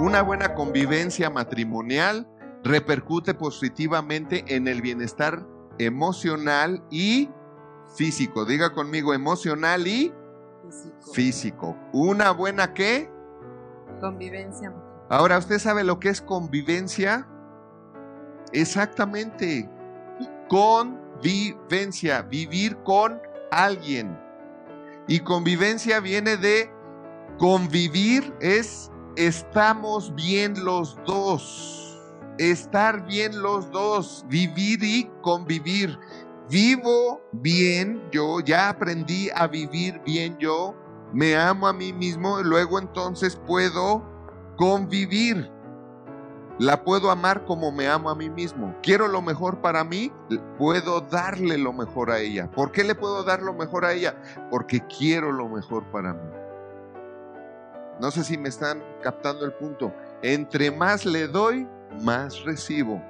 Una buena convivencia matrimonial repercute positivamente en el bienestar emocional y físico. Diga conmigo, emocional y Físico. físico. ¿Una buena qué? Convivencia. Ahora, ¿usted sabe lo que es convivencia? Exactamente. Convivencia, vivir con alguien. Y convivencia viene de convivir, es estamos bien los dos. Estar bien los dos, vivir y convivir. Vivo bien yo, ya aprendí a vivir bien yo, me amo a mí mismo, luego entonces puedo convivir. La puedo amar como me amo a mí mismo. Quiero lo mejor para mí, puedo darle lo mejor a ella. ¿Por qué le puedo dar lo mejor a ella? Porque quiero lo mejor para mí. No sé si me están captando el punto. Entre más le doy, más recibo.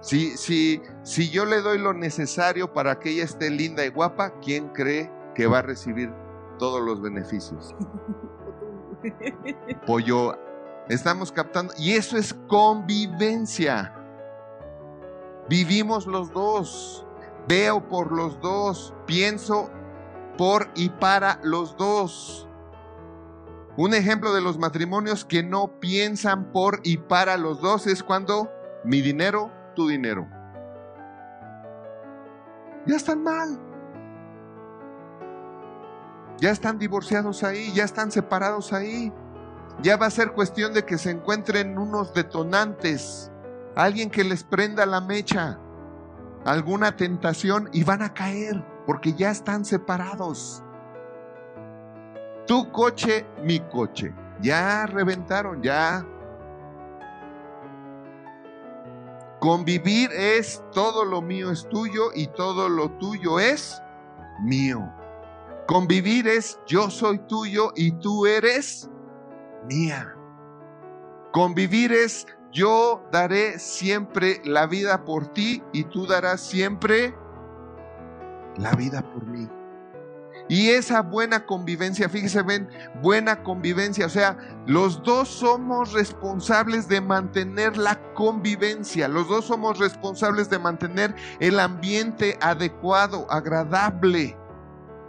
Si, si, si yo le doy lo necesario para que ella esté linda y guapa, ¿quién cree que va a recibir todos los beneficios? Pollo, estamos captando. Y eso es convivencia. Vivimos los dos. Veo por los dos. Pienso por y para los dos. Un ejemplo de los matrimonios que no piensan por y para los dos es cuando mi dinero, tu dinero. Ya están mal. Ya están divorciados ahí, ya están separados ahí. Ya va a ser cuestión de que se encuentren unos detonantes, alguien que les prenda la mecha, alguna tentación y van a caer porque ya están separados. Tu coche, mi coche. Ya reventaron, ya. Convivir es todo lo mío es tuyo y todo lo tuyo es mío. Convivir es yo soy tuyo y tú eres mía. Convivir es yo daré siempre la vida por ti y tú darás siempre la vida por mí. Y esa buena convivencia, fíjese, ven, buena convivencia, o sea, los dos somos responsables de mantener la convivencia, los dos somos responsables de mantener el ambiente adecuado, agradable,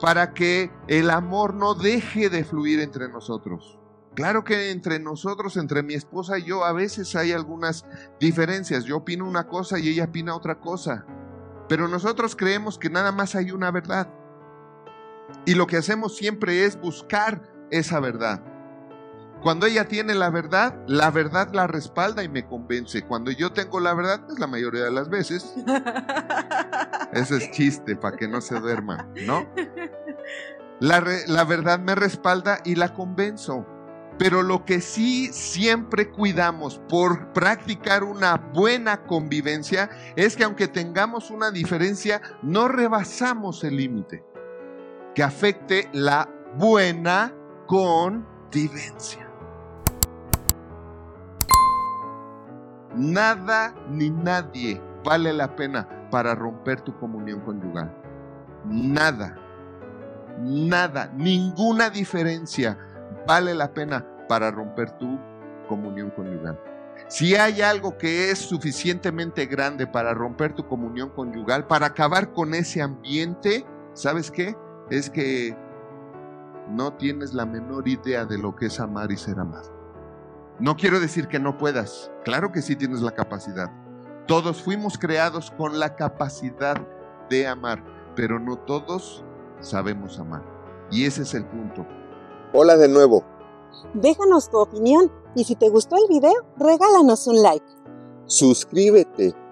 para que el amor no deje de fluir entre nosotros. Claro que entre nosotros, entre mi esposa y yo, a veces hay algunas diferencias. Yo opino una cosa y ella opina otra cosa. Pero nosotros creemos que nada más hay una verdad. Y lo que hacemos siempre es buscar esa verdad. Cuando ella tiene la verdad, la verdad la respalda y me convence. Cuando yo tengo la verdad, es la mayoría de las veces. Ese es chiste para que no se duerma, ¿no? La, re- la verdad me respalda y la convenzo. Pero lo que sí siempre cuidamos por practicar una buena convivencia es que aunque tengamos una diferencia, no rebasamos el límite que afecte la buena convivencia. Nada ni nadie vale la pena para romper tu comunión conyugal. Nada, nada, ninguna diferencia vale la pena para romper tu comunión conyugal. Si hay algo que es suficientemente grande para romper tu comunión conyugal, para acabar con ese ambiente, ¿sabes qué? Es que no tienes la menor idea de lo que es amar y ser amado. No quiero decir que no puedas, claro que sí tienes la capacidad. Todos fuimos creados con la capacidad de amar, pero no todos sabemos amar. Y ese es el punto. Hola de nuevo. Déjanos tu opinión y si te gustó el video, regálanos un like. Suscríbete